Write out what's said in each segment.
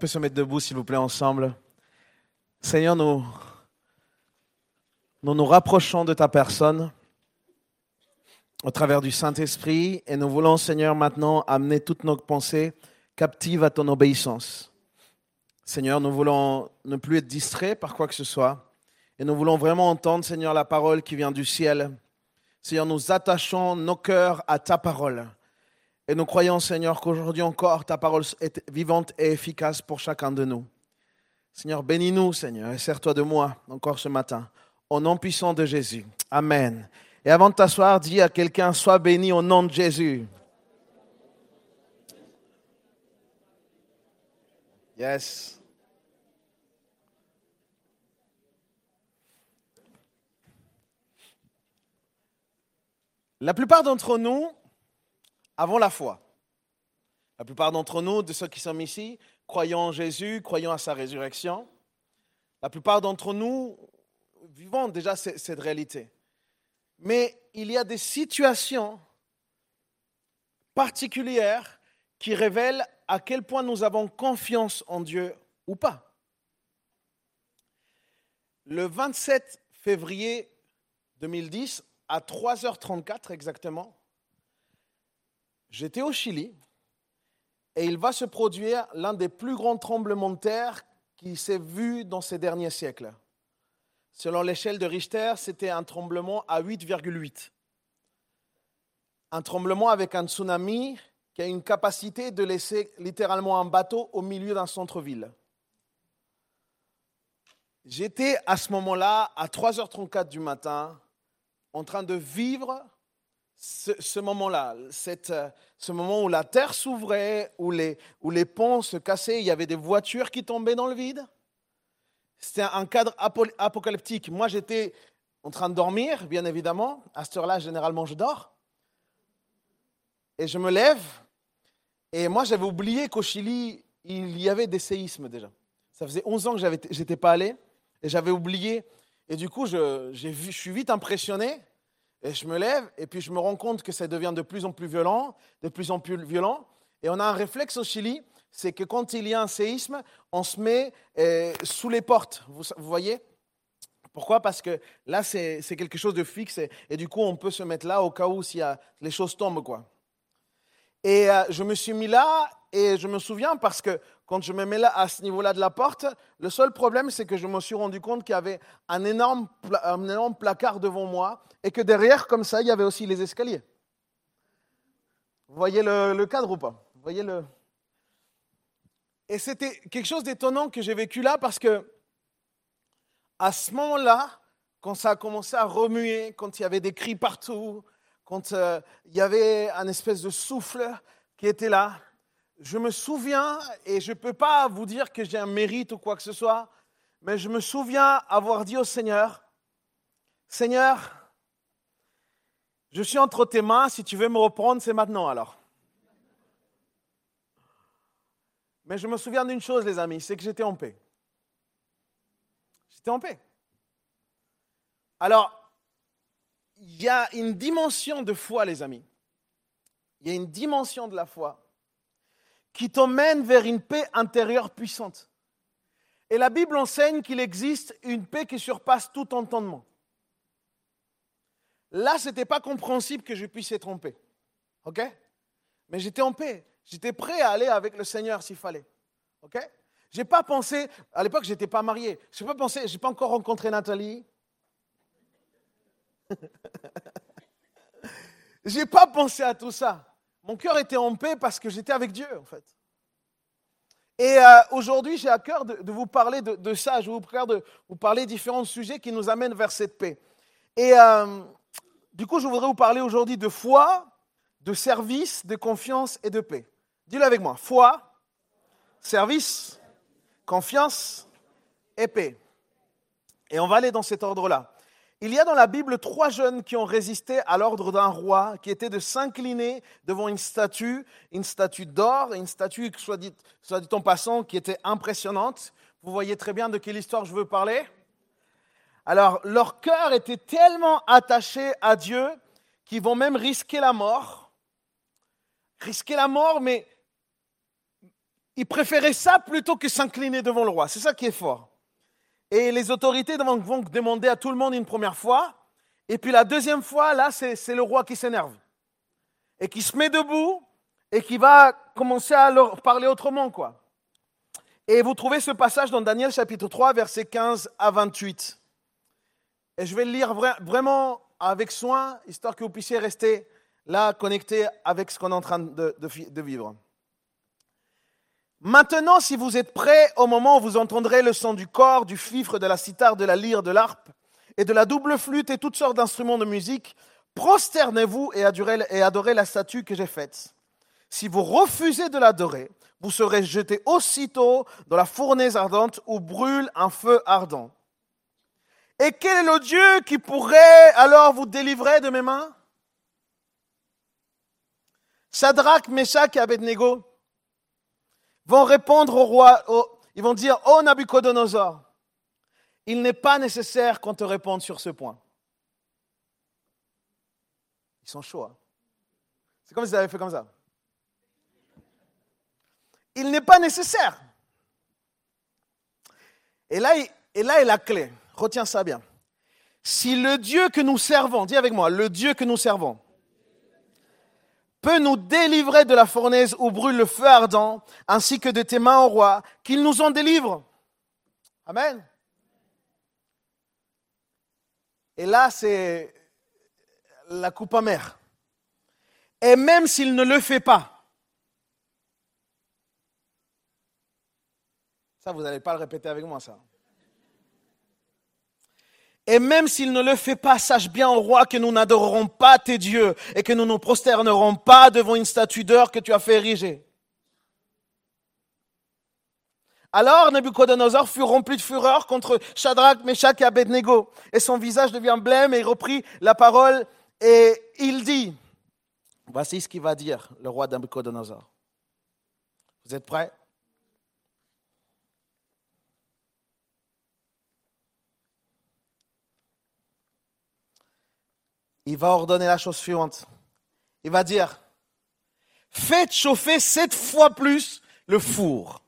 Peut se mettre debout, s'il vous plaît, ensemble Seigneur, nous, nous nous rapprochons de ta personne au travers du Saint-Esprit et nous voulons, Seigneur, maintenant amener toutes nos pensées captives à ton obéissance. Seigneur, nous voulons ne plus être distraits par quoi que ce soit et nous voulons vraiment entendre, Seigneur, la parole qui vient du ciel. Seigneur, nous attachons nos cœurs à ta parole. Et nous croyons, Seigneur, qu'aujourd'hui encore, ta parole est vivante et efficace pour chacun de nous. Seigneur, bénis-nous, Seigneur, et sers-toi de moi encore ce matin. Au nom puissant de Jésus. Amen. Et avant de t'asseoir, dis à quelqu'un, sois béni au nom de Jésus. Yes. La plupart d'entre nous avons la foi. La plupart d'entre nous, de ceux qui sommes ici, croyons en Jésus, croyons à sa résurrection. La plupart d'entre nous vivons déjà cette réalité. Mais il y a des situations particulières qui révèlent à quel point nous avons confiance en Dieu ou pas. Le 27 février 2010, à 3h34 exactement, j'étais au Chili et il va se produire l'un des plus grands tremblements de terre qui s'est vu dans ces derniers siècles. Selon l'échelle de Richter, c'était un tremblement à 8,8. Un tremblement avec un tsunami qui a une capacité de laisser littéralement un bateau au milieu d'un centre-ville. J'étais à ce moment-là, à 3h34 du matin, en train de vivre ce, moment-là, euh, ce moment où la terre s'ouvrait, où les, où les ponts se cassaient, il y avait des voitures qui tombaient dans le vide. C'était un cadre apocalyptique. Moi, j'étais en train de dormir, bien évidemment. À cette heure-là, généralement, je dors. Et je me lève. Et moi, j'avais oublié qu'au Chili, il y avait des séismes déjà. Ça faisait 11 ans que je n'étais pas allé. Et j'avais oublié et du coup, je, je suis vite impressionné. Et je me lève, et puis je me rends compte que ça devient de plus en plus violent, de plus en plus violent. Et on a un réflexe au Chili, c'est que quand il y a un séisme, on se met eh, sous les portes. Vous, voyez? Pourquoi? Parce que là, c'est quelque chose de fixe, et, du coup, on peut se mettre là au cas où si les choses tombent. quoi. Et euh, je me suis mis là, et je me souviens parce que quand je me mets là à ce niveau-là de la porte, le seul problème, c'est que je me suis rendu compte qu'il y avait un énorme, un énorme placard devant moi et que derrière, comme ça, il y avait aussi les escaliers. Vous voyez le, cadre ou pas? Vous voyez le... Et c'était quelque chose d'étonnant que j'ai vécu là parce que à ce moment-là, quand ça a commencé à remuer, quand il y avait des cris partout, quand euh, il y avait un espèce de souffle qui était là, je me souviens, et je ne peux pas vous dire que j'ai un mérite ou quoi que ce soit, mais je me souviens avoir dit au Seigneur, Seigneur, je suis entre tes mains, si tu veux me reprendre, c'est maintenant alors. Mais je me souviens d'une chose, les amis, c'est que j'étais en paix. J'étais en paix. Alors, il y a une dimension de foi, les amis. Il y a une dimension de la foi qui t'emmène vers une paix intérieure puissante. Et la Bible enseigne qu'il existe une paix qui surpasse tout entendement. Là, ce n'était pas compréhensible que je puisse être en paix. OK? Mais j'étais en paix. J'étais prêt à aller avec le Seigneur s'il fallait. OK? J'ai pas pensé, à l'époque, je n'étais pas marié. Je n'ai pas pensé, j'ai pas encore rencontré Nathalie. j'ai pas pensé à tout ça. Mon cœur était en paix parce que j'étais avec Dieu, en fait. Et euh, aujourd'hui, j'ai à cœur de, vous parler de, ça. Je vous cœur de vous parler de différents sujets qui nous amènent vers cette paix. Et euh, du coup, je voudrais vous parler aujourd'hui de foi, de service, de confiance et de paix. Dis-le avec moi. Foi, service, confiance et paix. Et on va aller dans cet ordre-là. Il y a dans la Bible trois jeunes qui ont résisté à l'ordre d'un roi qui était de s'incliner devant une statue, une statue d'or, une statue, soit dit, soit dit en passant, qui était impressionnante. Vous voyez très bien de quelle histoire je veux parler. Alors, leur cœur était tellement attaché à Dieu qu'ils vont même risquer la mort. Risquer la mort, mais ils préféraient ça plutôt que s'incliner devant le roi. C'est ça qui est fort. Et les autorités vont demander à tout le monde une première fois. Et puis la deuxième fois, là, c'est le roi qui s'énerve. Et qui se met debout et qui va commencer à leur parler autrement, quoi. Et vous trouvez ce passage dans Daniel chapitre 3, versets 15 à 28. Et je vais le lire vraiment avec soin, histoire que vous puissiez rester là, connecté avec ce qu'on est en train de, de vivre. Maintenant, si vous êtes prêts, au moment où vous entendrez le son du corps, du fifre, de la cithare, de la lyre, de l'harpe, et de la double flûte et toutes sortes d'instruments de musique, prosternez-vous et adorez la statue que j'ai faite. Si vous refusez de l'adorer, vous serez jeté aussitôt dans la fournaise ardente où brûle un feu ardent. Et quel est le Dieu qui pourrait alors vous délivrer de mes mains? Shadrach, Meshach et Abednego vont répondre au roi, ils vont dire, oh Nabucodonosor, il n'est pas nécessaire qu'on te réponde sur ce point. Ils sont chauds. Hein. C'est comme si ils avaient fait comme ça. Il n'est pas nécessaire. Et là, et là est la clé. Retiens ça bien. Si le Dieu que nous servons, dis avec moi, le Dieu que nous servons, peut nous délivrer de la fournaise où brûle le feu ardent, ainsi que de tes mains, au roi, qu'il nous en délivre. Amen. Et là, c'est la coupe amère. Et même s'il ne le fait pas, ça, vous n'allez pas le répéter avec moi, ça. Et même s'il ne le fait pas, sache bien, au roi, que nous n'adorerons pas tes dieux et que nous ne prosternerons pas devant une statue d'or que tu as fait ériger. Alors Nebuchadnezzar fut rempli de fureur contre Shadrach, Meshach et Abednego. Et son visage devient blême et il reprit la parole et il dit, voici ce qu'il va dire, le roi Nebuchadnezzar. Vous êtes prêts? Il va ordonner la chose suivante. Il va dire, faites chauffer sept fois plus le four.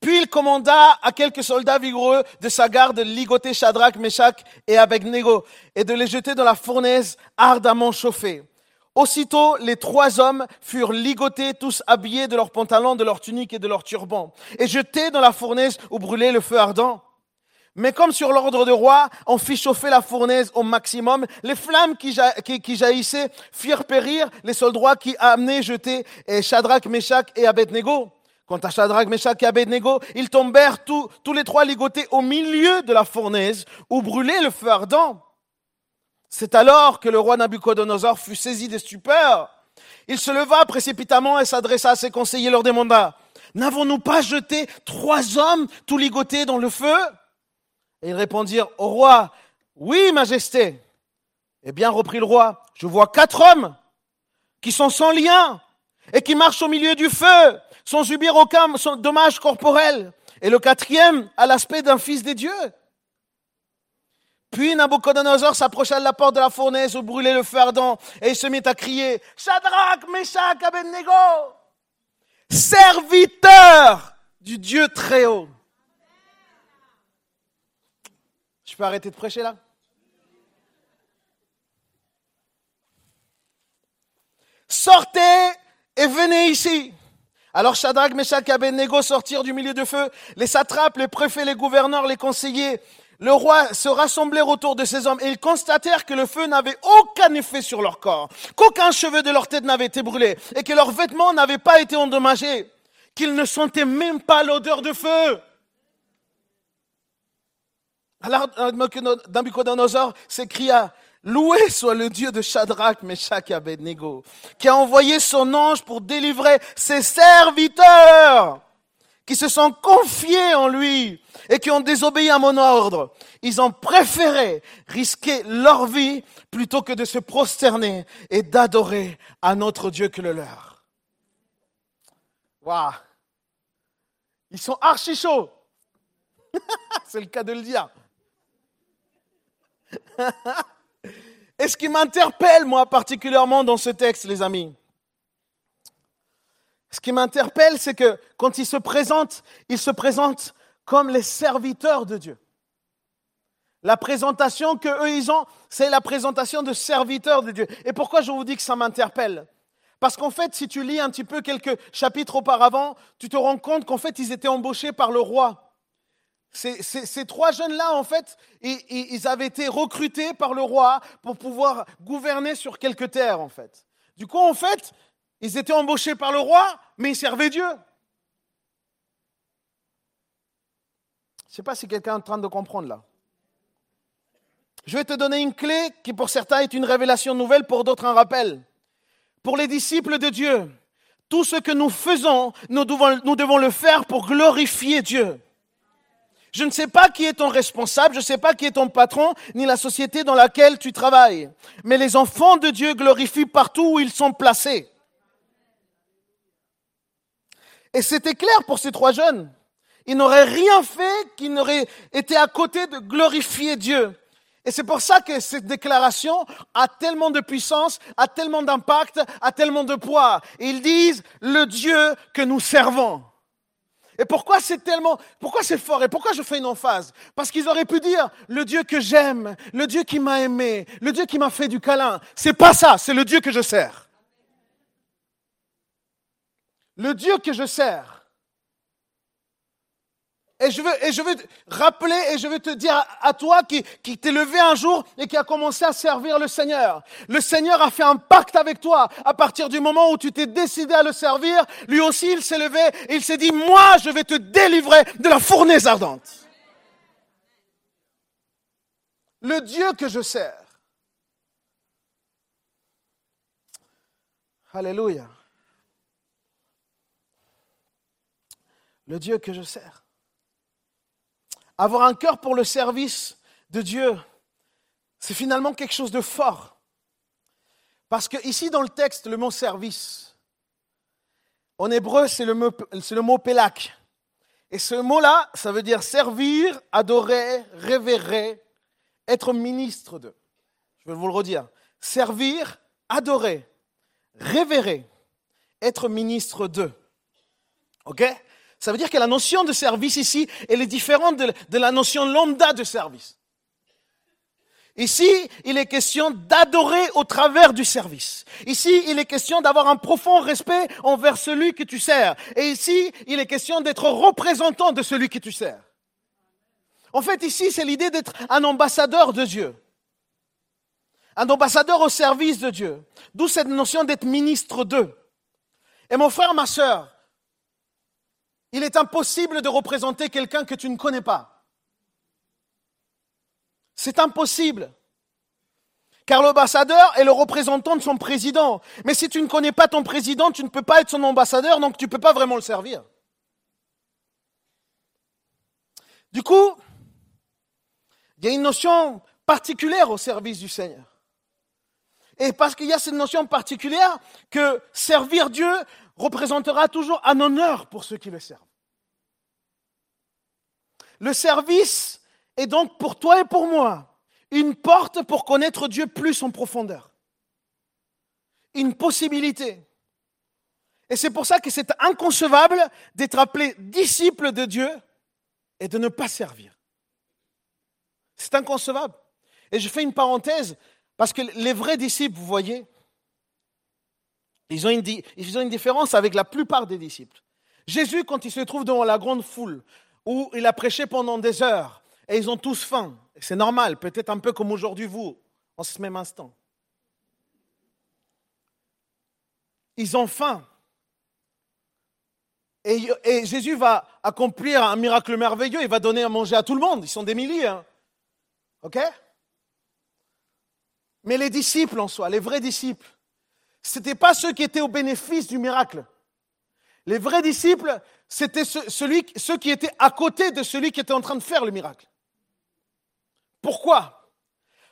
Puis il commanda à quelques soldats vigoureux de sa garde de ligoter Shadrach, Meshach et Abednego et de les jeter dans la fournaise ardemment chauffée. Aussitôt, les trois hommes furent ligotés, tous habillés de leurs pantalons, de leurs tuniques et de leurs turbans, et jetés dans la fournaise où brûlait le feu ardent. Mais comme sur l'ordre de roi, on fit chauffer la fournaise au maximum, les flammes qui, jaillissaient firent périr les soldats qui amenaient jeter Shadrach, Meshach et Abednego. Quant à Shadrach, Meshach et Abednego, ils tombèrent tous, tous les trois ligotés au milieu de la fournaise où brûlait le feu ardent. C'est alors que le roi Nabucodonosor fut saisi de stupeur. Il se leva précipitamment et s'adressa à ses conseillers, leur demanda, N'avons-nous pas jeté trois hommes tout ligotés dans le feu? Et ils répondirent au roi, oui, majesté. Eh bien, reprit le roi, je vois quatre hommes qui sont sans lien et qui marchent au milieu du feu sans subir aucun dommage corporel. Et le quatrième a l'aspect d'un fils des dieux. Puis Nabucodonosor s'approcha de la porte de la fournaise où brûlait le feu ardent et il se mit à crier Shadrach, Meshach, Abednego, serviteur du Dieu très haut. Je peux arrêter de prêcher là? Sortez et venez ici. Alors Shadrach, Meshach et Abednego sortirent du milieu de feu. Les satrapes, les préfets, les gouverneurs, les conseillers, le roi se rassemblèrent autour de ces hommes et ils constatèrent que le feu n'avait aucun effet sur leur corps, qu'aucun cheveu de leur tête n'avait été brûlé et que leurs vêtements n'avaient pas été endommagés, qu'ils ne sentaient même pas l'odeur de feu. Alors Nabucodonosor s'écria, Loué soit le Dieu de Shadrach, Meshach et Abednego, qui a envoyé son ange pour délivrer ses serviteurs, qui se sont confiés en lui et qui ont désobéi à mon ordre. Ils ont préféré risquer leur vie plutôt que de se prosterner et d'adorer un autre Dieu que le leur. Waouh! Ils sont archi chauds. C'est le cas de le dire. Et ce qui m'interpelle, moi, particulièrement dans ce texte, les amis, ce qui m'interpelle, c'est que quand ils se présentent, ils se présentent comme les serviteurs de Dieu. La présentation que eux ils ont, c'est la présentation de serviteurs de Dieu. Et pourquoi je vous dis que ça m'interpelle? Parce qu'en fait, si tu lis un petit peu quelques chapitres auparavant, tu te rends compte qu'en fait, ils étaient embauchés par le roi. Ces, trois jeunes-là, en fait, ils, avaient été recrutés par le roi pour pouvoir gouverner sur quelques terres, en fait. Du coup, en fait, ils étaient embauchés par le roi, mais ils servaient Dieu. Je ne sais pas si quelqu'un est en train de comprendre là. Je vais te donner une clé qui pour certains est une révélation nouvelle, pour d'autres un rappel. Pour les disciples de Dieu, tout ce que nous faisons, nous devons le faire pour glorifier Dieu. Je ne sais pas qui est ton responsable, je ne sais pas qui est ton patron, ni la société dans laquelle tu travailles. Mais les enfants de Dieu glorifient partout où ils sont placés. Et c'était clair pour ces trois jeunes. Ils n'auraient rien fait qui n'aurait été à côté de glorifier Dieu. Et c'est pour ça que cette déclaration a tellement de puissance, a tellement d'impact, a tellement de poids. Ils disent le Dieu que nous servons. Et pourquoi c'est tellement, pourquoi c'est fort et pourquoi je fais une emphase? Parce qu'ils auraient pu dire le Dieu que j'aime, le Dieu qui m'a aimé, le Dieu qui m'a fait du câlin. C'est pas ça, c'est le Dieu que je sers. Le Dieu que je sers. Et je veux, et je veux rappeler et je veux te dire à, toi qui, qui t'es levé un jour et qui a commencé à servir le Seigneur. Le Seigneur a fait un pacte avec toi. À partir du moment où tu t'es décidé à le servir, lui aussi il s'est levé et il s'est dit, moi je vais te délivrer de la fournaise ardente. Le Dieu que je sers. Alléluia. Le Dieu que je sers. Avoir un cœur pour le service de Dieu, c'est finalement quelque chose de fort. Parce que ici dans le texte, le mot service, en hébreu, c'est le mot, le mot. Et ce mot-là, ça veut dire servir, adorer, révérer, être ministre de. Je vais vous le redire. Servir, adorer, révérer, être ministre de. OK? Ça veut dire que la notion de service ici, elle est différente de, la notion lambda de service. Ici, il est question d'adorer au travers du service. Ici, il est question d'avoir un profond respect envers celui que tu sers. Et ici, il est question d'être représentant de celui que tu sers. En fait, ici, c'est l'idée d'être un ambassadeur de Dieu. Un ambassadeur au service de Dieu. D'où cette notion d'être ministre d'eux. Et mon frère, ma sœur, il est impossible de représenter quelqu'un que tu ne connais pas. C'est impossible. Car l'ambassadeur est le représentant de son président. Mais si tu ne connais pas ton président, tu ne peux pas être son ambassadeur, donc tu ne peux pas vraiment le servir. Du coup, il y a une notion particulière au service du Seigneur. Et parce qu'il y a cette notion particulière que servir Dieu représentera toujours un honneur pour ceux qui le servent. Le service est donc pour toi et pour moi une porte pour connaître Dieu plus en profondeur. Une possibilité. Et c'est pour ça que c'est inconcevable d'être appelé disciple de Dieu et de ne pas servir. C'est inconcevable. Et je fais une parenthèse parce que les vrais disciples, vous voyez, ils ont, une, différence avec la plupart des disciples. Jésus, quand il se trouve devant la grande foule, où il a prêché pendant des heures, et ils ont tous faim, c'est normal, peut-être un peu comme aujourd'hui vous, en ce même instant. Ils ont faim. Et, et, Jésus va accomplir un miracle merveilleux, il va donner à manger à tout le monde, ils sont des milliers. Hein. OK? Mais les disciples en soi, les vrais disciples, ce n'étaient pas ceux qui étaient au bénéfice du miracle. Les vrais disciples, c'était ceux qui étaient à côté de celui qui était en train de faire le miracle. Pourquoi?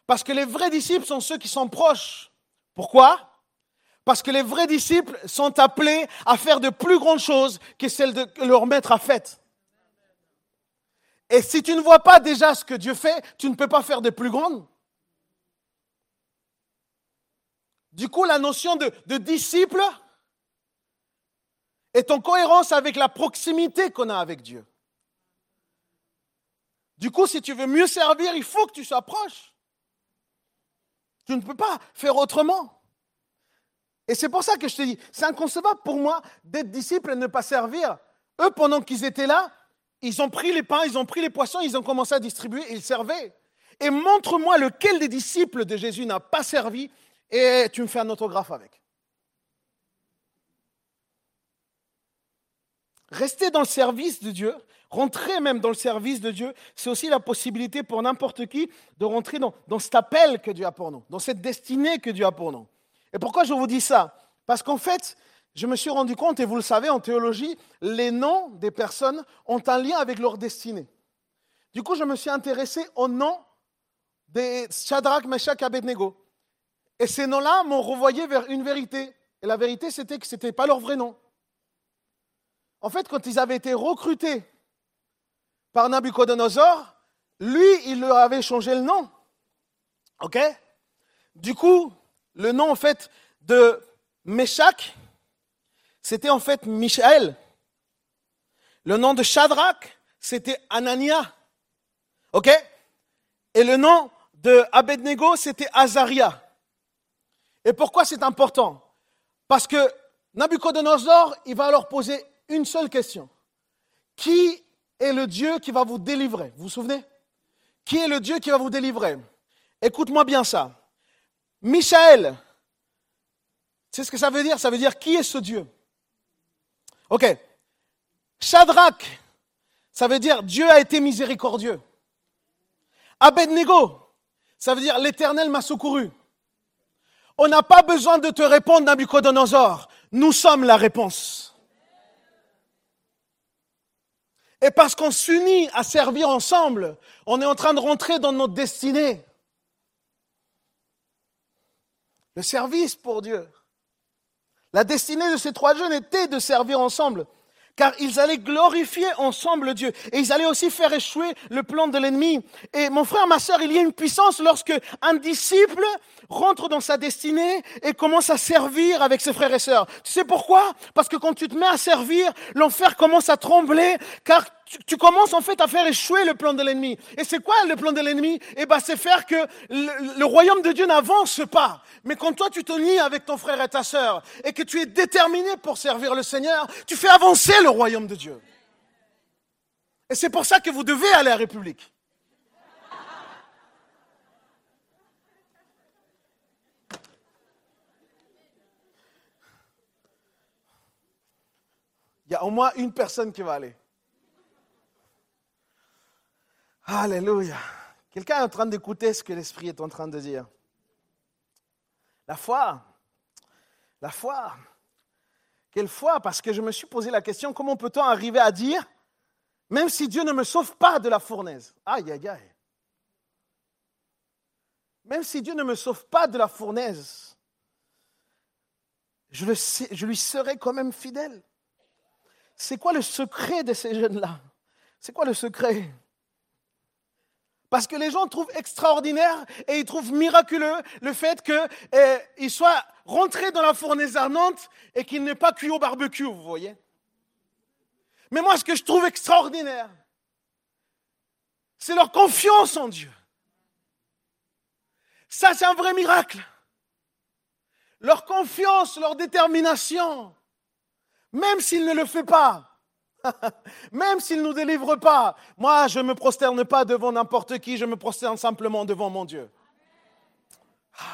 Parce que les vrais disciples sont ceux qui sont proches. Pourquoi? Parce que les vrais disciples sont appelés à faire de plus grandes choses que celles de leur maître a faites. Et si tu ne vois pas déjà ce que Dieu fait, tu ne peux pas faire de plus grandes. Du coup, la notion de, disciple est en cohérence avec la proximité qu'on a avec Dieu. Du coup, si tu veux mieux servir, il faut que tu sois proche. Tu ne peux pas faire autrement. Et c'est pour ça que je te dis, c'est inconcevable pour moi d'être disciple et ne pas servir. Eux, pendant qu'ils étaient là, ils ont pris les pains, ils ont pris les poissons, ils ont commencé à distribuer, ils servaient. Et montre-moi lequel des disciples de Jésus n'a pas servi et tu me fais un autographe avec. Rester dans le service de Dieu, rentrer même dans le service de Dieu, c'est aussi la possibilité pour n'importe qui de rentrer dans, dans cet appel que Dieu a pour nous, dans cette destinée que Dieu a pour nous. Et pourquoi je vous dis ça? Parce qu'en fait, je me suis rendu compte, et vous le savez, en théologie, les noms des personnes ont un lien avec leur destinée. Du coup, je me suis intéressé aux noms des Shadrach, Meshach, Abednego. Et ces noms-là m'ont renvoyé vers une vérité. Et la vérité, c'était que ce n'était pas leur vrai nom. En fait, quand ils avaient été recrutés par Nabucodonosor, lui, il leur avait changé le nom. OK? Du coup, le nom, en fait, de Meshach, c'était en fait Michael. Le nom de Shadrach, c'était Anania. OK? Et le nom de Abednego, c'était Azaria. Et pourquoi c'est important? Parce que Nabucodonosor, il va leur poser une seule question. Qui est le Dieu qui va vous délivrer? Vous vous souvenez? Qui est le Dieu qui va vous délivrer? Écoute-moi bien ça. Michael, c'est ce que ça veut dire? Ça veut dire qui est ce Dieu? Ok. Shadrach, ça veut dire Dieu a été miséricordieux. Abednego, ça veut dire l'Éternel m'a secouru. On n'a pas besoin de te répondre, Nabucodonosor. Nous sommes la réponse. Et parce qu'on s'unit à servir ensemble, on est en train de rentrer dans notre destinée. Le service pour Dieu. La destinée de ces trois jeunes était de servir ensemble, car ils allaient glorifier ensemble Dieu, et ils allaient aussi faire échouer le plan de l'ennemi. Et mon frère, ma soeur, il y a une puissance lorsque un disciple rentre dans sa destinée et commence à servir avec ses frères et sœurs. Tu sais pourquoi? Parce que quand tu te mets à servir, l'enfer commence à trembler, car tu, commences en fait à faire échouer le plan de l'ennemi. Et c'est quoi le plan de l'ennemi? Eh bien, c'est faire que le, royaume de Dieu n'avance pas. Mais quand toi, tu te lies avec ton frère et ta sœur et que tu es déterminé pour servir le Seigneur, tu fais avancer le royaume de Dieu. Et c'est pour ça que vous devez aller à la République. Il y a au moins une personne qui va aller. Alléluia. Quelqu'un est en train d'écouter ce que l'Esprit est en train de dire. La foi. La foi. Quelle foi? Parce que je me suis posé la question, comment peut-on arriver à dire, même si Dieu ne me sauve pas de la fournaise? Aïe, aïe, aïe. Même si Dieu ne me sauve pas de la fournaise, je, je lui serai quand même fidèle. C'est quoi le secret de ces jeunes-là? C'est quoi le secret? Parce que les gens trouvent extraordinaire et ils trouvent miraculeux le fait qu'ils eh, soient rentrés dans la fournaise ardente et qu'ils n'aient pas cuit au barbecue, vous voyez. Mais moi, ce que je trouve extraordinaire, c'est leur confiance en Dieu. Ça, c'est un vrai miracle. Leur confiance, leur détermination, même s'il ne le fait pas, Même s'il ne nous délivre pas, moi, je ne me prosterne pas devant n'importe qui, je me prosterne simplement devant mon Dieu. Ah.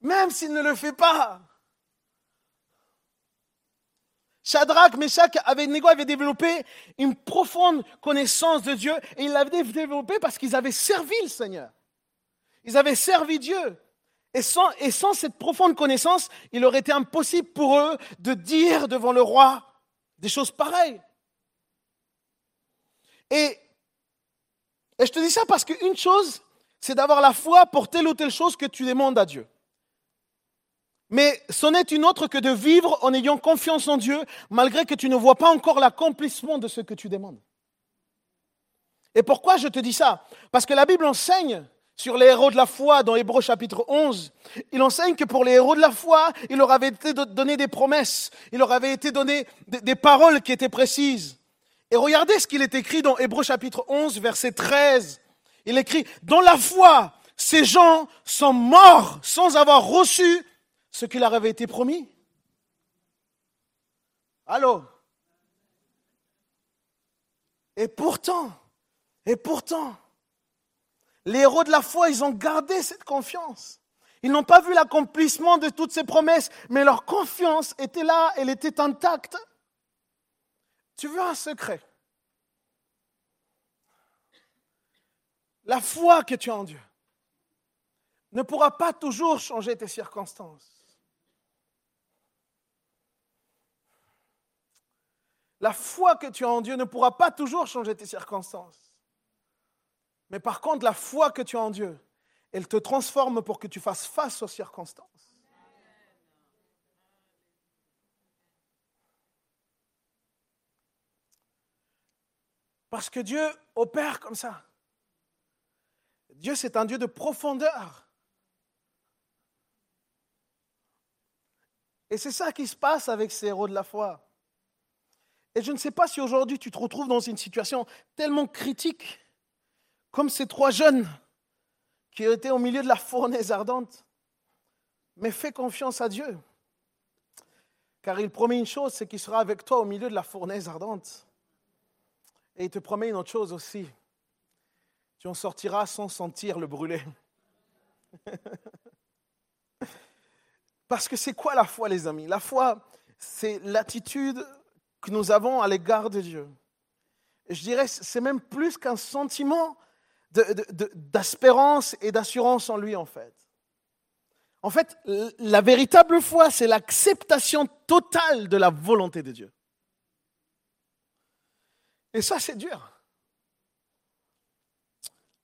Même s'il ne le fait pas. Shadrach, Meshach, Abednego avaient développé une profonde connaissance de Dieu et ils l'avaient développé parce qu'ils avaient servi le Seigneur. Ils avaient servi Dieu. Et sans cette profonde connaissance, il aurait été impossible pour eux de dire devant le roi, des choses pareilles. Et, je te dis ça parce qu'une chose, c'est d'avoir la foi pour telle ou telle chose que tu demandes à Dieu. Mais c'en est une autre que de vivre en ayant confiance en Dieu, malgré que tu ne vois pas encore l'accomplissement de ce que tu demandes. Et pourquoi je te dis ça? Parce que la Bible enseigne sur les héros de la foi dans Hébreux chapitre 11, il enseigne que pour les héros de la foi, il leur avait été donné des promesses, il leur avait été donné des, paroles qui étaient précises. Et regardez ce qu'il est écrit dans Hébreux chapitre 11, verset 13. Il écrit, dans la foi, ces gens sont morts sans avoir reçu ce qui leur avait été promis. Allô? Et pourtant, et pourtant, les héros de la foi, ils ont gardé cette confiance. Ils n'ont pas vu l'accomplissement de toutes ces promesses, mais leur confiance était là, elle était intacte. Tu veux un secret? La foi que tu as en Dieu ne pourra pas toujours changer tes circonstances. La foi que tu as en Dieu ne pourra pas toujours changer tes circonstances. Mais par contre, la foi que tu as en Dieu, elle te transforme pour que tu fasses face aux circonstances. Parce que Dieu opère comme ça. Dieu, c'est un Dieu de profondeur. Et c'est ça qui se passe avec ces héros de la foi. Et je ne sais pas si aujourd'hui tu te retrouves dans une situation tellement critique comme ces trois jeunes qui étaient au milieu de la fournaise ardente. Mais fais confiance à Dieu. Car il promet une chose, c'est qu'il sera avec toi au milieu de la fournaise ardente. Et il te promet une autre chose aussi. Tu en sortiras sans sentir le brûler. Parce que c'est quoi la foi, les amis? La foi, c'est l'attitude que nous avons à l'égard de Dieu. Je dirais, c'est même plus qu'un sentiment d'espérance et d'assurance en lui, en fait. En fait, la véritable foi, c'est l'acceptation totale de la volonté de Dieu. Et ça, c'est dur.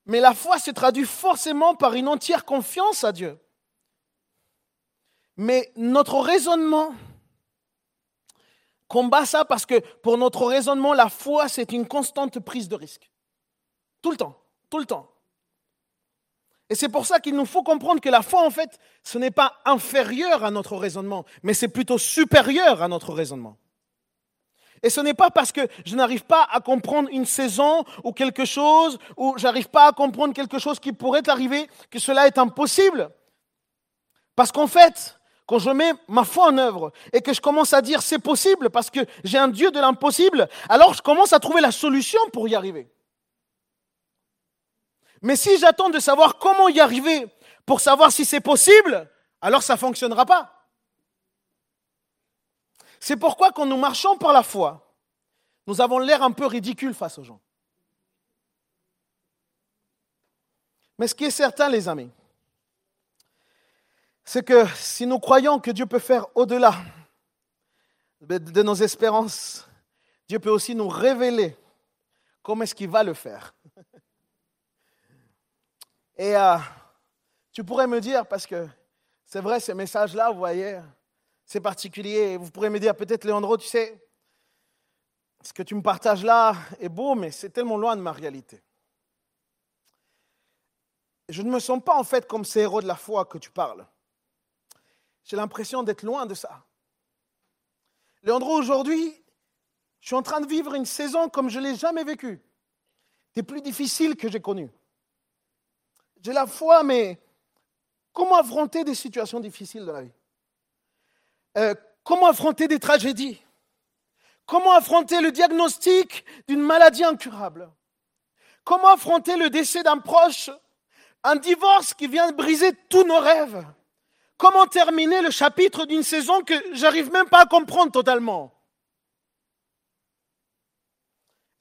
Mais la foi se traduit forcément par une entière confiance à Dieu. Mais notre raisonnement combat ça parce que pour notre raisonnement, la foi, c'est une constante prise de risque. Tout le temps, tout le temps. Et c'est pour ça qu'il nous faut comprendre que la foi, en fait, ce n'est pas inférieur à notre raisonnement, mais c'est plutôt supérieur à notre raisonnement. Et ce n'est pas parce que je n'arrive pas à comprendre une saison ou quelque chose, ou j'arrive pas à comprendre quelque chose qui pourrait arriver, que cela est impossible. Parce qu'en fait, quand je mets ma foi en œuvre et que je commence à dire c'est possible parce que j'ai un Dieu de l'impossible, alors je commence à trouver la solution pour y arriver. Mais si j'attends de savoir comment y arriver pour savoir si c'est possible, alors ça ne fonctionnera pas. C'est pourquoi quand nous marchons par la foi, nous avons l'air un peu ridicule face aux gens. Mais ce qui est certain, les amis, c'est que si nous croyons que Dieu peut faire au-delà de nos espérances, Dieu peut aussi nous révéler comment est-ce qu'il va le faire. Et euh, tu pourrais me dire, parce que c'est vrai, ces messages-là, vous voyez, c'est particulier. Vous pourrez me dire, peut-être, Léandro, tu sais, ce que tu me partages là est beau, mais c'est tellement loin de ma réalité. Je ne me sens pas en fait comme ces héros de la foi que tu parles. J'ai l'impression d'être loin de ça. Léandro, aujourd'hui, je suis en train de vivre une saison comme je ne l'ai jamais vécue. Des plus difficiles que j'ai connues. J'ai la foi, mais comment affronter des situations difficiles dans la vie? Euh, Comment affronter des tragédies? Comment affronter le diagnostic d'une maladie incurable? Comment affronter le décès d'un proche? Un divorce qui vient briser tous nos rêves? Comment terminer le chapitre d'une saison que j'arrive même pas à comprendre totalement?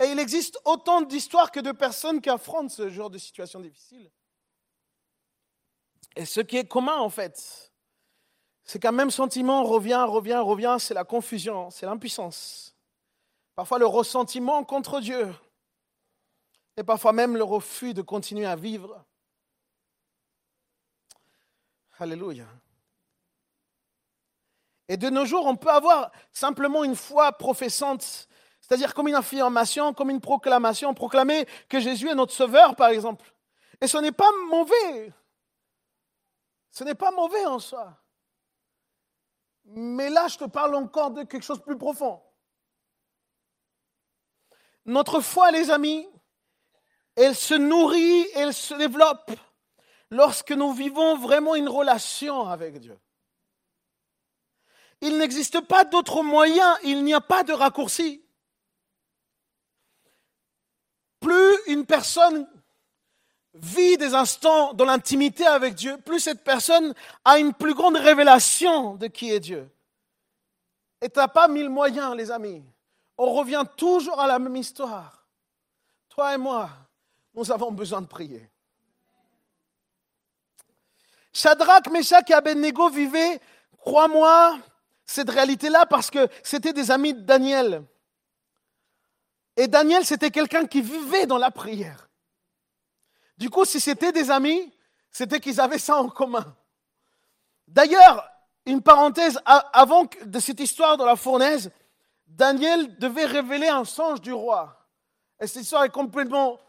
Et il existe autant d'histoires que de personnes qui affrontent ce genre de situation difficile. Et ce qui est commun, en fait, c'est qu'un même sentiment revient, revient, revient, c'est la confusion, c'est l'impuissance. Parfois le ressentiment contre Dieu. Et parfois même le refus de continuer à vivre. Alléluia. Et de nos jours, on peut avoir simplement une foi professante, c'est-à-dire comme une affirmation, comme une proclamation, proclamer que Jésus est notre sauveur, par exemple. Et ce n'est pas mauvais. Ce n'est pas mauvais en soi. Mais là, je te parle encore de quelque chose de plus profond. Notre foi, les amis, elle se nourrit, elle se développe lorsque nous vivons vraiment une relation avec Dieu. Il n'existe pas d'autre moyen, il n'y a pas de raccourci. Plus une personne vit des instants dans l'intimité avec Dieu, plus cette personne a une plus grande révélation de qui est Dieu. Et tu n'as pas mille moyens, les amis. On revient toujours à la même histoire. Toi et moi, nous avons besoin de prier. Shadrach, Meshach et Abednego vivaient, crois-moi, cette réalité-là parce que c'était des amis de Daniel. Et Daniel, c'était quelqu'un qui vivait dans la prière. Du coup, si c'était des amis, c'était qu'ils avaient ça en commun. D'ailleurs, une parenthèse, avant de cette histoire dans la fournaise, Daniel devait révéler un songe du roi. Et cette histoire est complètement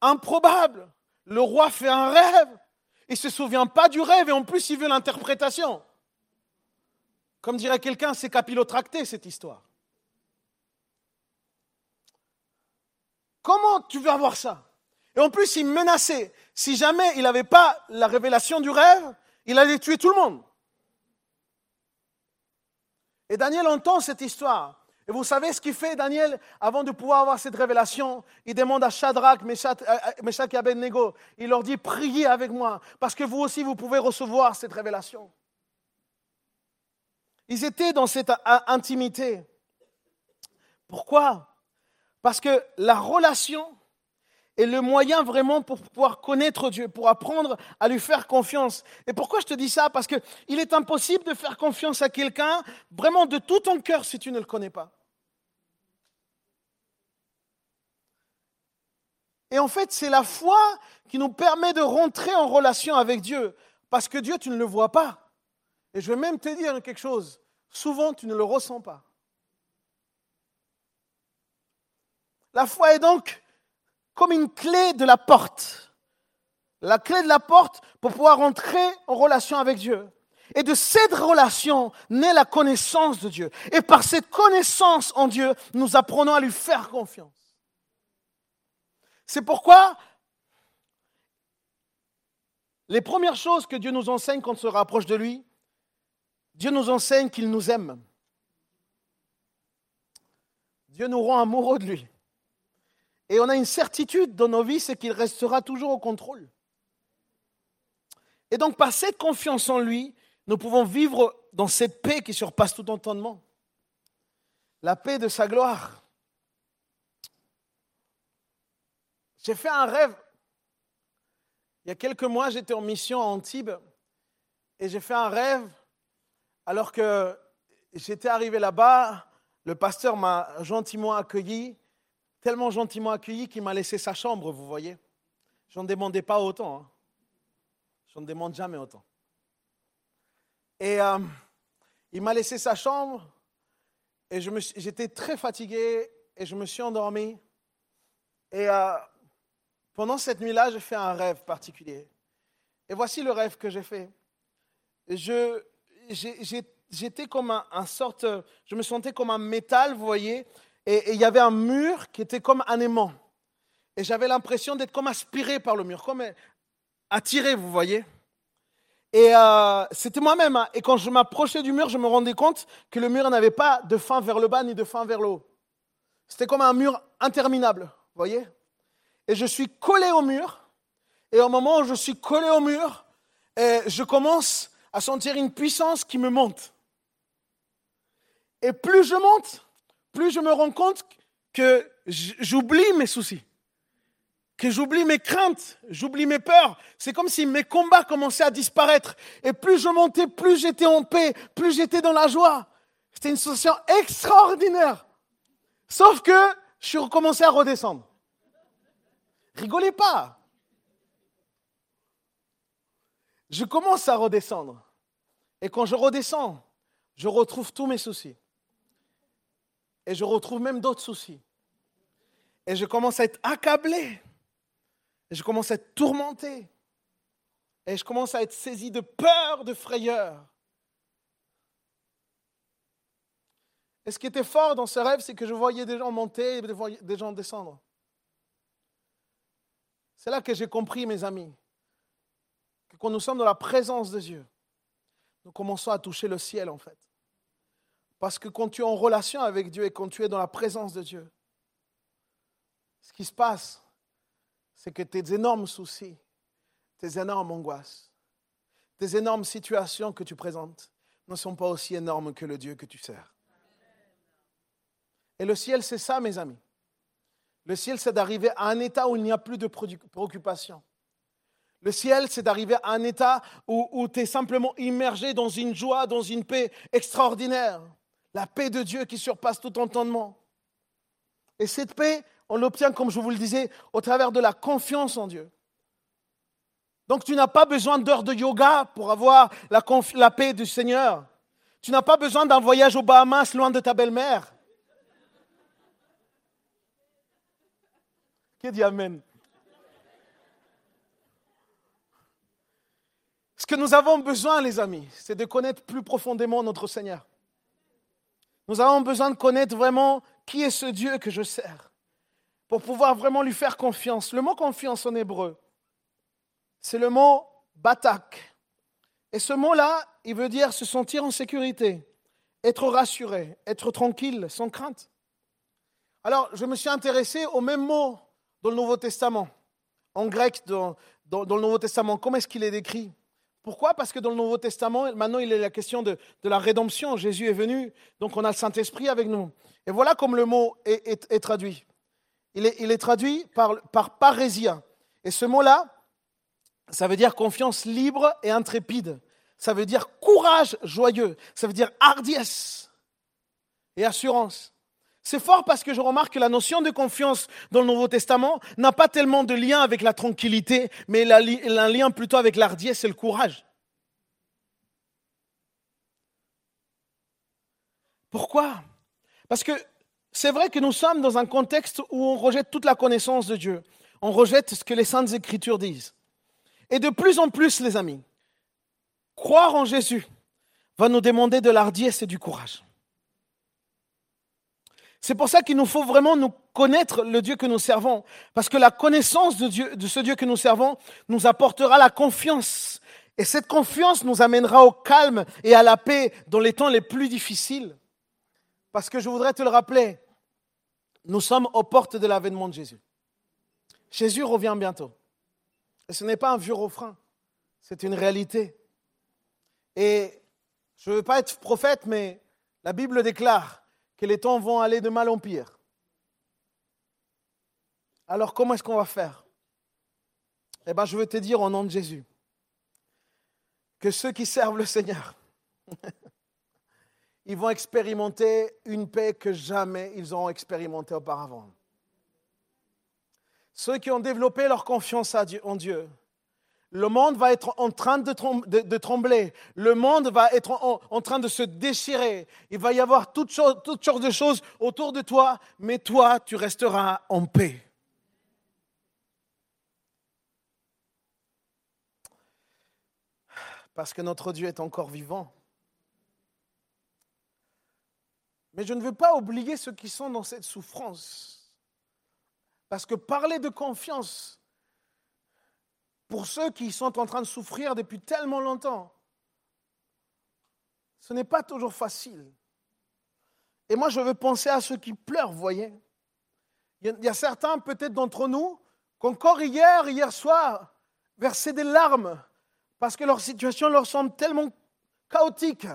improbable. Le roi fait un rêve. Il ne se souvient pas du rêve et en plus il veut l'interprétation. Comme dirait quelqu'un, c'est capillotracté cette histoire. Comment tu veux avoir ça? Et en plus, il menaçait. Si jamais il n'avait pas la révélation du rêve, il allait tuer tout le monde. Et Daniel entend cette histoire. Et vous savez ce qu'il fait, Daniel, avant de pouvoir avoir cette révélation Il demande à Shadrach, Meshach euh, euh, et Abednego, il leur dit, priez avec moi, parce que vous aussi, vous pouvez recevoir cette révélation. Ils étaient dans cette intimité. Pourquoi? Parce que la relation est le moyen vraiment pour pouvoir connaître Dieu, pour apprendre à lui faire confiance. Et pourquoi je te dis ça? Parce qu'il est impossible de faire confiance à quelqu'un vraiment de tout ton cœur si tu ne le connais pas. Et en fait, c'est la foi qui nous permet de rentrer en relation avec Dieu. Parce que Dieu, tu ne le vois pas. Et je vais même te dire quelque chose. Souvent, tu ne le ressens pas. La foi est donc comme une clé de la porte. La clé de la porte pour pouvoir entrer en relation avec Dieu. Et de cette relation naît la connaissance de Dieu. Et par cette connaissance en Dieu, nous apprenons à lui faire confiance. C'est pourquoi les premières choses que Dieu nous enseigne quand on se rapproche de lui, Dieu nous enseigne qu'il nous aime. Dieu nous rend amoureux de lui. Et on a une certitude dans nos vies, c'est qu'il restera toujours au contrôle. Et donc par cette confiance en lui, nous pouvons vivre dans cette paix qui surpasse tout entendement. La paix de sa gloire. J'ai fait un rêve. Il y a quelques mois, j'étais en mission à Antibes et j'ai fait un rêve alors que j'étais arrivé là-bas, le pasteur m'a gentiment accueilli, tellement gentiment accueilli qu'il m'a laissé sa chambre, vous voyez. Je n'en demandais pas autant. Hein. Je ne demande jamais autant. Et euh, il m'a laissé sa chambre et j'étais très fatigué et je me suis endormi. Et euh, pendant cette nuit-là, j'ai fait un rêve particulier. Et voici le rêve que j'ai fait. Je, j'étais comme un, sorte, je me sentais comme un métal, vous voyez, et, il y avait un mur qui était comme un aimant. Et j'avais l'impression d'être comme aspiré par le mur, comme attiré, vous voyez. Et euh, c'était moi-même. Hein. Et quand je m'approchais du mur, je me rendais compte que le mur n'avait pas de fin vers le bas ni de fin vers le haut. C'était comme un mur interminable, vous voyez. Et je suis collé au mur. Et au moment où je suis collé au mur, et je commence à sentir une puissance qui me monte. Et plus je monte, plus je me rends compte que j'oublie mes soucis, que j'oublie mes craintes, j'oublie mes peurs. C'est comme si mes combats commençaient à disparaître. Et plus je montais, plus j'étais en paix, plus j'étais dans la joie. C'était une sensation extraordinaire. Sauf que je suis recommencé à redescendre. Rigolez pas. Je commence à redescendre. Et quand je redescends, je retrouve tous mes soucis. Et je retrouve même d'autres soucis. Et je commence à être accablé. Et je commence à être tourmenté. Et je commence à être saisi de peur, de frayeur. Et ce qui était fort dans ce rêve, c'est que je voyais des gens monter et des gens descendre. C'est là que j'ai compris, mes amis, que quand nous sommes dans la présence de Dieu, nous commençons à toucher le ciel, en fait. Parce que quand tu es en relation avec Dieu et quand tu es dans la présence de Dieu, ce qui se passe, c'est que tes énormes soucis, tes énormes angoisses, tes énormes situations que tu présentes ne sont pas aussi énormes que le Dieu que tu sers. Et le ciel, c'est ça, mes amis. Le ciel, c'est d'arriver à un état où il n'y a plus de préoccupation. Le ciel, c'est d'arriver à un état où, où tu es simplement immergé dans une joie, dans une paix extraordinaire. La paix de Dieu qui surpasse tout entendement. Et cette paix, on l'obtient, comme je vous le disais, au travers de la confiance en Dieu. Donc tu n'as pas besoin d'heures de yoga pour avoir la, paix du Seigneur. Tu n'as pas besoin d'un voyage aux Bahamas loin de ta belle-mère. Qui dit Amen? Ce que nous avons besoin, les amis, c'est de connaître plus profondément notre Seigneur. Nous avons besoin de connaître vraiment qui est ce Dieu que je sers pour pouvoir vraiment lui faire confiance. Le mot confiance en hébreu, c'est le mot batak. Et ce mot-là, il veut dire se sentir en sécurité, être rassuré, être tranquille, sans crainte. Alors, je me suis intéressé au même mot dans le Nouveau Testament, en grec dans, le Nouveau Testament. Comment est-ce qu'il est décrit? Pourquoi? Parce que dans le Nouveau Testament, maintenant, il est la question de, la rédemption. Jésus est venu, donc on a le Saint-Esprit avec nous. Et voilà comme le mot est traduit il est, traduit par, par parésia. Et ce mot-là, ça veut dire confiance libre et intrépide. Ça veut dire courage joyeux. Ça veut dire hardiesse et assurance. C'est fort parce que je remarque que la notion de confiance dans le Nouveau Testament n'a pas tellement de lien avec la tranquillité, mais un lien plutôt avec l'ardiesse et le courage. Pourquoi? Parce que c'est vrai que nous sommes dans un contexte où on rejette toute la connaissance de Dieu. On rejette ce que les saintes écritures disent. Et de plus en plus, les amis, croire en Jésus va nous demander de l'ardiesse et du courage. C'est pour ça qu'il nous faut vraiment nous connaître le Dieu que nous servons, parce que la connaissance de, ce Dieu que nous servons nous apportera la confiance. Et cette confiance nous amènera au calme et à la paix dans les temps les plus difficiles. Parce que je voudrais te le rappeler, nous sommes aux portes de l'avènement de Jésus. Jésus revient bientôt. Et ce n'est pas un vieux refrain, c'est une réalité. Et je ne veux pas être prophète, mais la Bible déclare que les temps vont aller de mal en pire. Alors comment est-ce qu'on va faire? Eh bien, je veux te dire au nom de Jésus que ceux qui servent le Seigneur, ils vont expérimenter une paix que jamais ils ont expérimenté auparavant. Ceux qui ont développé leur confiance en Dieu, le monde va être en train de, trembler, le monde va être en, train de se déchirer, il va y avoir toutes, sortes de choses autour de toi, mais toi, tu resteras en paix. Parce que notre Dieu est encore vivant. Mais je ne veux pas oublier ceux qui sont dans cette souffrance. Parce que parler de confiance, pour ceux qui sont en train de souffrir depuis tellement longtemps, ce n'est pas toujours facile. Et moi, je veux penser à ceux qui pleurent, voyez. Il y a certains, peut-être d'entre nous, qui encore hier, hier soir, versaient des larmes parce que leur situation leur semble tellement chaotique.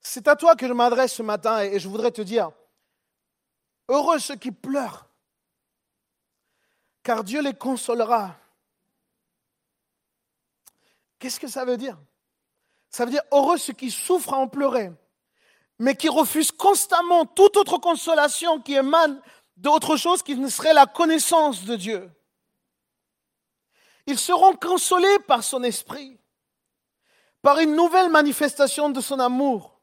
C'est à toi que je m'adresse ce matin et je voudrais te dire, heureux ceux qui pleurent, car Dieu les consolera. Qu'est-ce que ça veut dire? Ça veut dire heureux ceux qui souffrent à en pleurer, mais qui refusent constamment toute autre consolation qui émane d'autre chose qui ne serait la connaissance de Dieu. Ils seront consolés par son esprit, par une nouvelle manifestation de son amour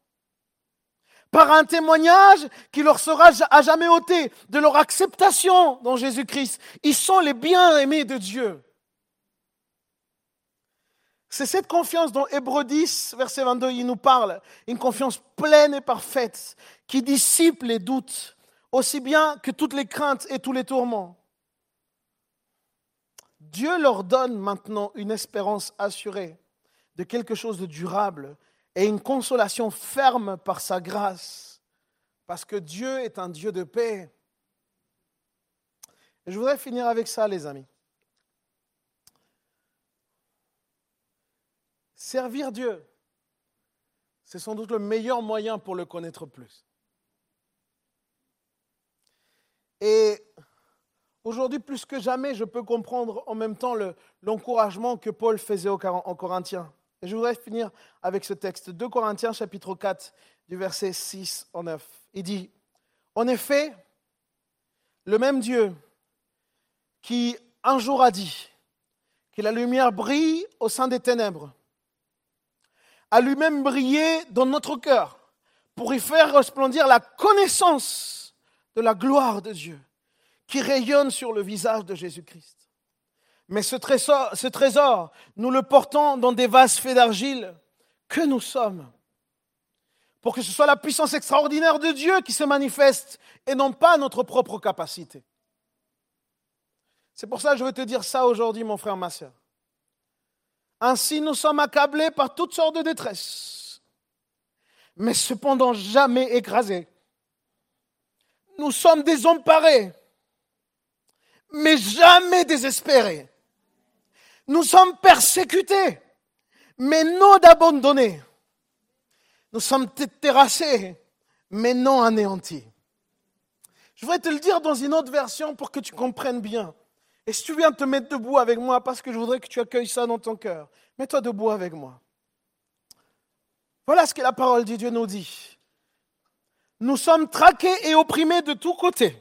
par un témoignage qui leur sera à jamais ôté de leur acceptation dans Jésus-Christ. Ils sont les bien-aimés de Dieu. C'est cette confiance dont Hébreu 10, verset 22, il nous parle. Une confiance pleine et parfaite qui dissipe les doutes, aussi bien que toutes les craintes et tous les tourments. Dieu leur donne maintenant une espérance assurée de quelque chose de durable et une consolation ferme par sa grâce, parce que Dieu est un Dieu de paix. Je voudrais finir avec ça, les amis. Servir Dieu, c'est sans doute le meilleur moyen pour le connaître plus. Et aujourd'hui, plus que jamais, je peux comprendre en même temps l'encouragement que Paul faisait aux Corinthiens. Et je voudrais finir avec ce texte, 2 Corinthiens chapitre 4, du verset 6 au 9. Il dit, en effet, le même Dieu qui un jour a dit que la lumière brille au sein des ténèbres, a lui-même brillé dans notre cœur pour y faire resplendir la connaissance de la gloire de Dieu qui rayonne sur le visage de Jésus-Christ. Mais ce trésor, ce trésor, nous le portons dans des vases faits d'argile que nous sommes, pour que ce soit la puissance extraordinaire de Dieu qui se manifeste et non pas notre propre capacité. C'est pour ça que je veux te dire ça aujourd'hui, mon frère, ma soeur. Ainsi, nous sommes accablés par toutes sortes de détresse, mais cependant jamais écrasés. Nous sommes désemparés, mais jamais désespérés. Nous sommes persécutés, mais non d'abandonnés. Nous sommes terrassés, mais non anéantis. Je voudrais te le dire dans une autre version pour que tu comprennes bien. Et si tu viens te mettre debout avec moi, parce que je voudrais que tu accueilles ça dans ton cœur, mets-toi debout avec moi. Voilà ce que la parole de Dieu nous dit. Nous sommes traqués et opprimés de tous côtés.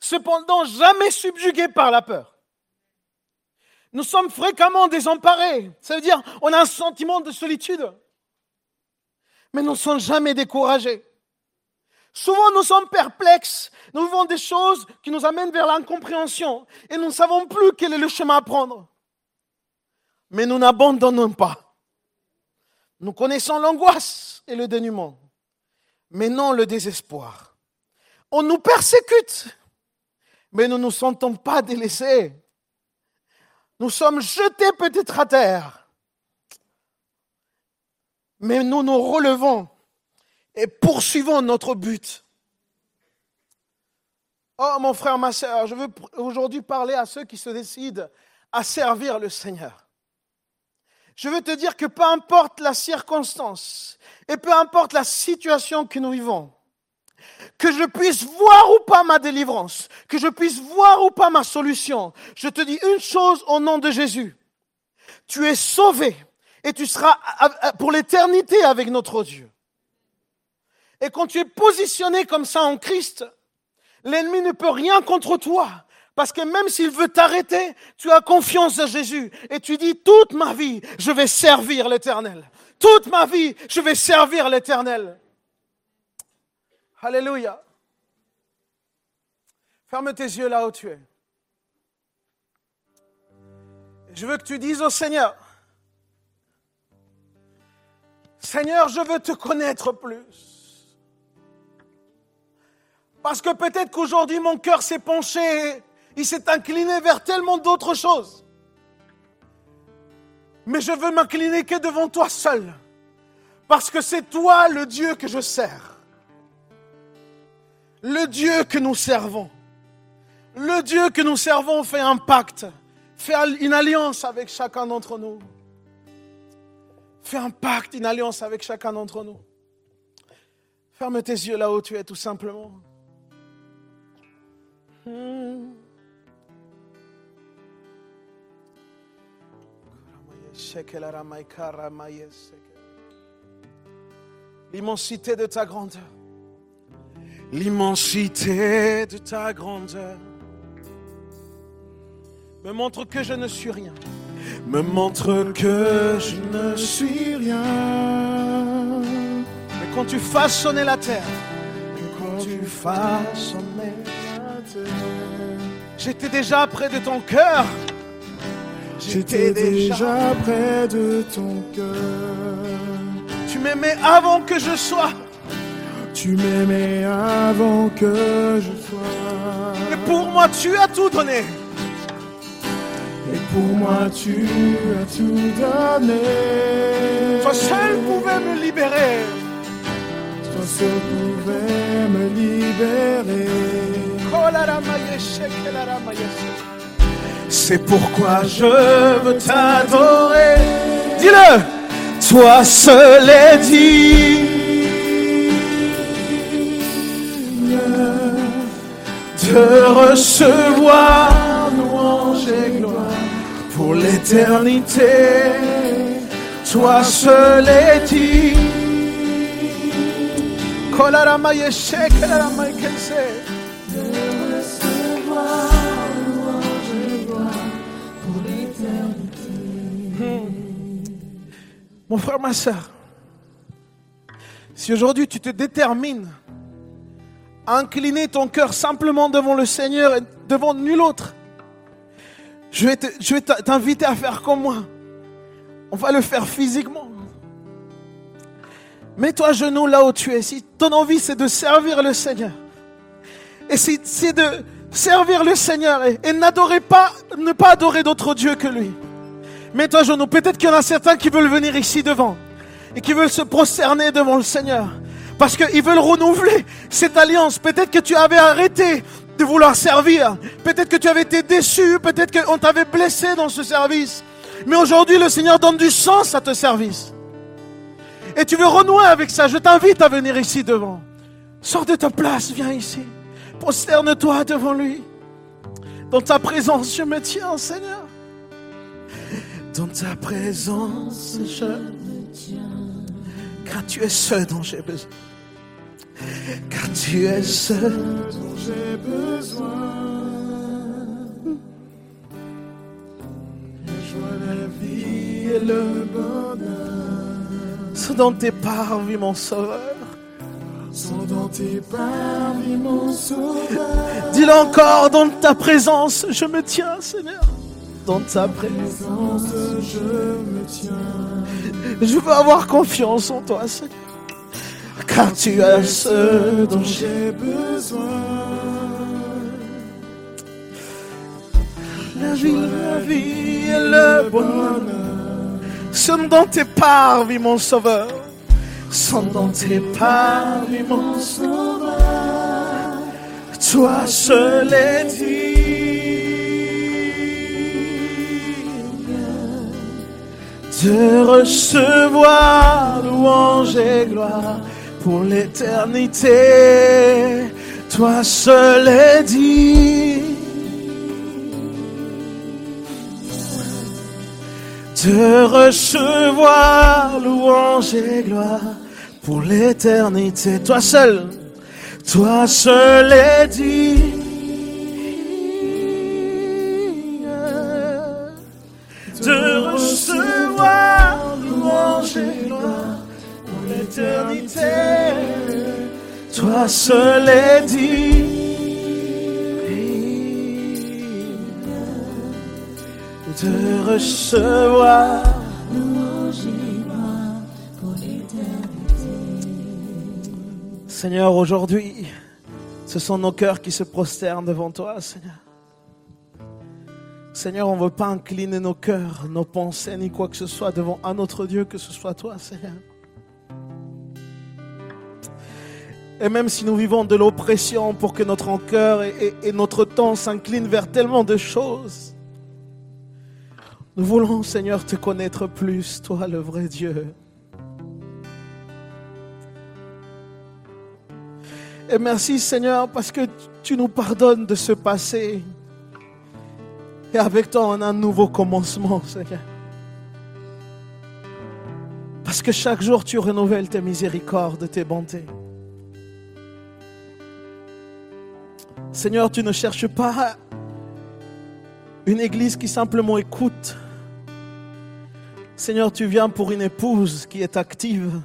Cependant, jamais subjugués par la peur. Nous sommes fréquemment désemparés. Ça veut dire, on a un sentiment de solitude. Mais nous ne sommes jamais découragés. Souvent, nous sommes perplexes. Nous vivons des choses qui nous amènent vers l'incompréhension et nous ne savons plus quel est le chemin à prendre. Mais nous n'abandonnons pas. Nous connaissons l'angoisse et le dénuement, mais non le désespoir. On nous persécute, mais nous ne nous sentons pas délaissés. Nous sommes jetés peut-être à terre, mais nous nous relevons et poursuivons notre but. Oh mon frère, ma soeur, je veux aujourd'hui parler à ceux qui se décident à servir le Seigneur. Je veux te dire que peu importe la circonstance et peu importe la situation que nous vivons, que je puisse voir ou pas ma délivrance, que je puisse voir ou pas ma solution, je te dis une chose au nom de Jésus. Tu es sauvé et tu seras pour l'éternité avec notre Dieu. Et quand tu es positionné comme ça en Christ, l'ennemi ne peut rien contre toi. Parce que même s'il veut t'arrêter, tu as confiance en Jésus. Et tu dis, toute ma vie, je vais servir l'éternel. Toute ma vie, je vais servir l'éternel. Alléluia. Ferme tes yeux là où tu es. Je veux que tu dises au Seigneur, Seigneur, je veux te connaître plus. Parce que peut-être qu'aujourd'hui mon cœur s'est penché, il s'est incliné vers tellement d'autres choses. Mais je veux m'incliner que devant toi seul. Parce que c'est toi le Dieu que je sers. Le Dieu que nous servons. Le Dieu que nous servons fait un pacte, fait une alliance avec chacun d'entre nous. Fait un pacte, une alliance avec chacun d'entre nous. Ferme tes yeux là où tu es tout simplement. L'immensité de ta grandeur. L'immensité de ta grandeur me montre que je ne suis rien. Me montre que je ne suis rien. quand tu façonnais la terre, quand tu façonnais la terre, j'étais déjà près de ton cœur. j'étais déjà près de ton cœur. Tu m'aimais avant que je sois. Tu m'aimais avant que je sois. Et pour moi, tu as tout donné. Et pour moi, tu as tout donné. Toi seul pouvais me libérer. Toi seul pouvais me libérer. C'est pourquoi je veux t'adorer. Dis-le. Toi seul est digne de recevoir louange et gloire pour l'éternité. Toi seul est digne. Mon frère, ma soeur, si aujourd'hui tu te détermines à incliner ton cœur simplement devant le Seigneur et devant nul autre, je vais t'inviter à faire comme moi. On va le faire physiquement. Mets-toi à genoux là où tu es. Si ton envie c'est de servir le Seigneur, et si c'est de servir le Seigneur et, et n'adorer pas, ne pas adorer d'autre Dieu que lui. Mets-toi genoux. Peut-être qu'il y en a certains qui veulent venir ici devant et qui veulent se prosterner devant le Seigneur. Parce qu'ils veulent renouveler cette alliance. Peut-être que tu avais arrêté de vouloir servir. Peut-être que tu avais été déçu. Peut-être qu'on t'avait blessé dans ce service. Mais aujourd'hui, le Seigneur donne du sens à ce service. Et tu veux renouer avec ça. Je t'invite à venir ici devant. Sors de ta place, viens ici. Prosterne-toi devant lui. Dans ta présence, je me tiens, Seigneur. Dans ta présence, je me tiens. Car tu es ce dont j'ai besoin. Car tu es ce dont j'ai besoin. La joie, la vie et le bonheur ce dont tes parvis, mon sauveur. sont dans tes parvis, mon sauveur. Dis-le encore, dans ta présence, je me tiens, Seigneur. Dans ta présence. Je me tiens. Je veux avoir confiance en toi, Seigneur. Car tu es ce dont j'ai besoin. la vie, la vie et le bonheur. Sont dans tes parvis, mon sauveur. Sont dans tes parvis, mon sauveur. Toi seul est de recevoir louange et gloire pour l'éternité. Toi seul est digne de recevoir louange et gloire pour l'éternité. Toi seul, toi seul est digne l'éternité. Toi seul est digne de recevoir Seigneur, aujourd'hui, ce sont nos cœurs qui se prosternent devant toi, Seigneur. Seigneur, on ne veut pas incliner nos cœurs, nos pensées, ni quoi que ce soit devant un autre Dieu que ce soit toi, Seigneur. Et même si nous vivons de l'oppression pour que notre cœur et, notre temps s'inclinent vers tellement de choses, nous voulons, Seigneur, te connaître plus, toi, le vrai Dieu. Et merci, Seigneur, parce que tu nous pardonnes de ce passé. Et avec toi, on a un nouveau commencement, Seigneur. Parce que chaque jour, tu renouvelles tes miséricordes, tes bontés. Seigneur, tu ne cherches pas une église qui simplement écoute. Seigneur, tu viens pour une épouse qui est active.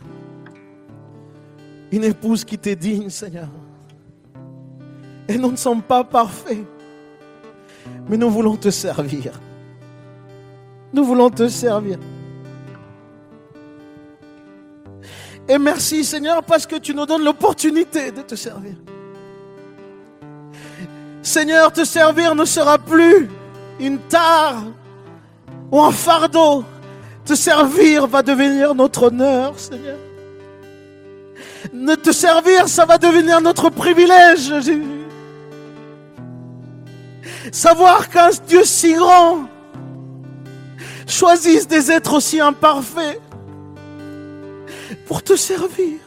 une épouse qui t'est digne, Seigneur. Et nous ne sommes pas parfaits, mais nous voulons te servir. Nous voulons te servir. Et merci Seigneur parce que tu nous donnes l'opportunité de te servir. Seigneur, te servir ne sera plus une tare ou un fardeau. Te servir va devenir notre honneur, Seigneur. Ne te servir, ça va devenir notre privilège, Jésus. Savoir qu'un Dieu si grand choisisse des êtres aussi imparfaits pour te servir.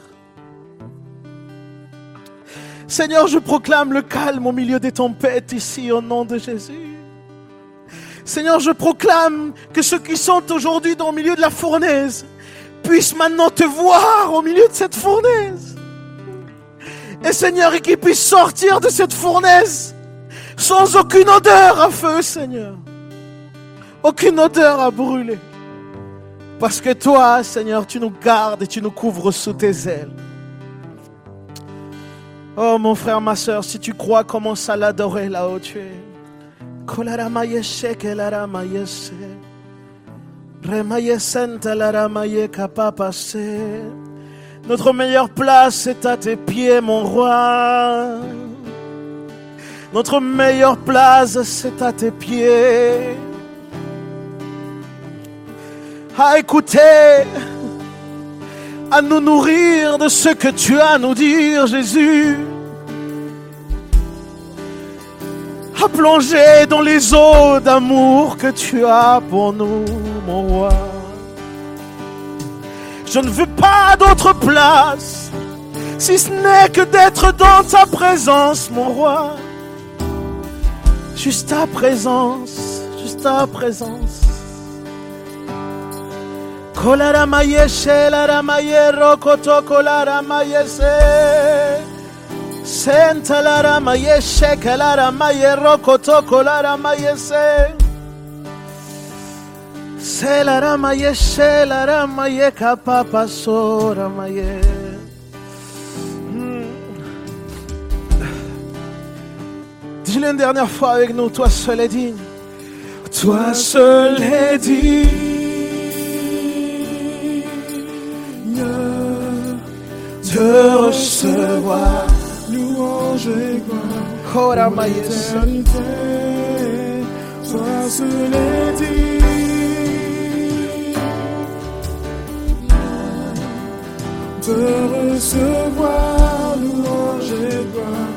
Seigneur, je proclame le calme au milieu des tempêtes ici au nom de Jésus. Seigneur, je proclame que ceux qui sont aujourd'hui dans le milieu de la fournaise puissent maintenant te voir au milieu de cette fournaise. Et Seigneur, et qu'ils puissent sortir de cette fournaise sans aucune odeur à feu, Seigneur. Aucune odeur à brûler. Parce que toi, Seigneur, tu nous gardes et tu nous couvres sous tes ailes. Oh mon frère, ma soeur, si tu crois, commence à l'adorer là où tu es. Notre meilleure place est à tes pieds, mon roi. Notre meilleure place, c'est à tes pieds. À écouter, à nous nourrir de ce que tu as à nous dire, Jésus. à plonger dans les eaux d'amour que tu as pour nous, mon roi. Je ne veux pas d'autre place, si ce n'est que d'être dans ta présence, mon roi. Juste ta présence, juste ta présence. Kolara mayeshe, lara mayero, koto kolara mayese. Senta la rama yeshe kalara maye rokoto kolara maye se. Se la rama yeshe la rama ye kapapa sora maye. Dis-le une dernière fois avec nous, toi seul est digne. Toi seul est digne de recevoir louange et gloire. Pour l'éternité. Sois seul et digne de recevoir louange et gloire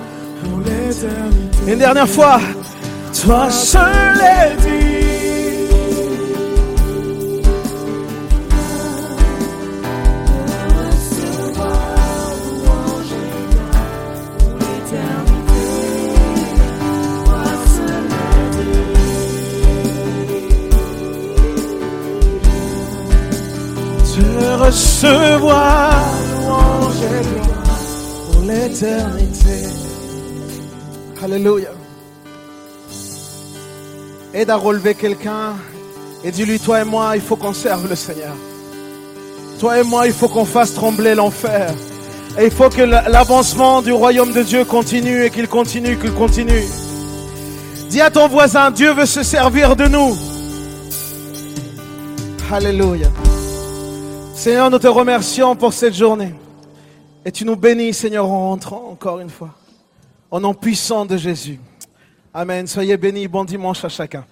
pour l'éternité. Une dernière fois. Toi seul est recevoir pour l'éternité. Alléluia. Aide à relever quelqu'un et dis-lui, toi et moi, il faut qu'on serve le Seigneur. Toi et moi, il faut qu'on fasse trembler l'enfer. Et il faut que l'avancement du royaume de Dieu continue et qu'il continue, qu'il continue. Dis à ton voisin, Dieu veut se servir de nous. Alléluia. Seigneur, nous te remercions pour cette journée. Et tu nous bénis, Seigneur, en rentrant encore une fois. Au nom puissant de Jésus. Amen. Soyez bénis. Bon dimanche à chacun.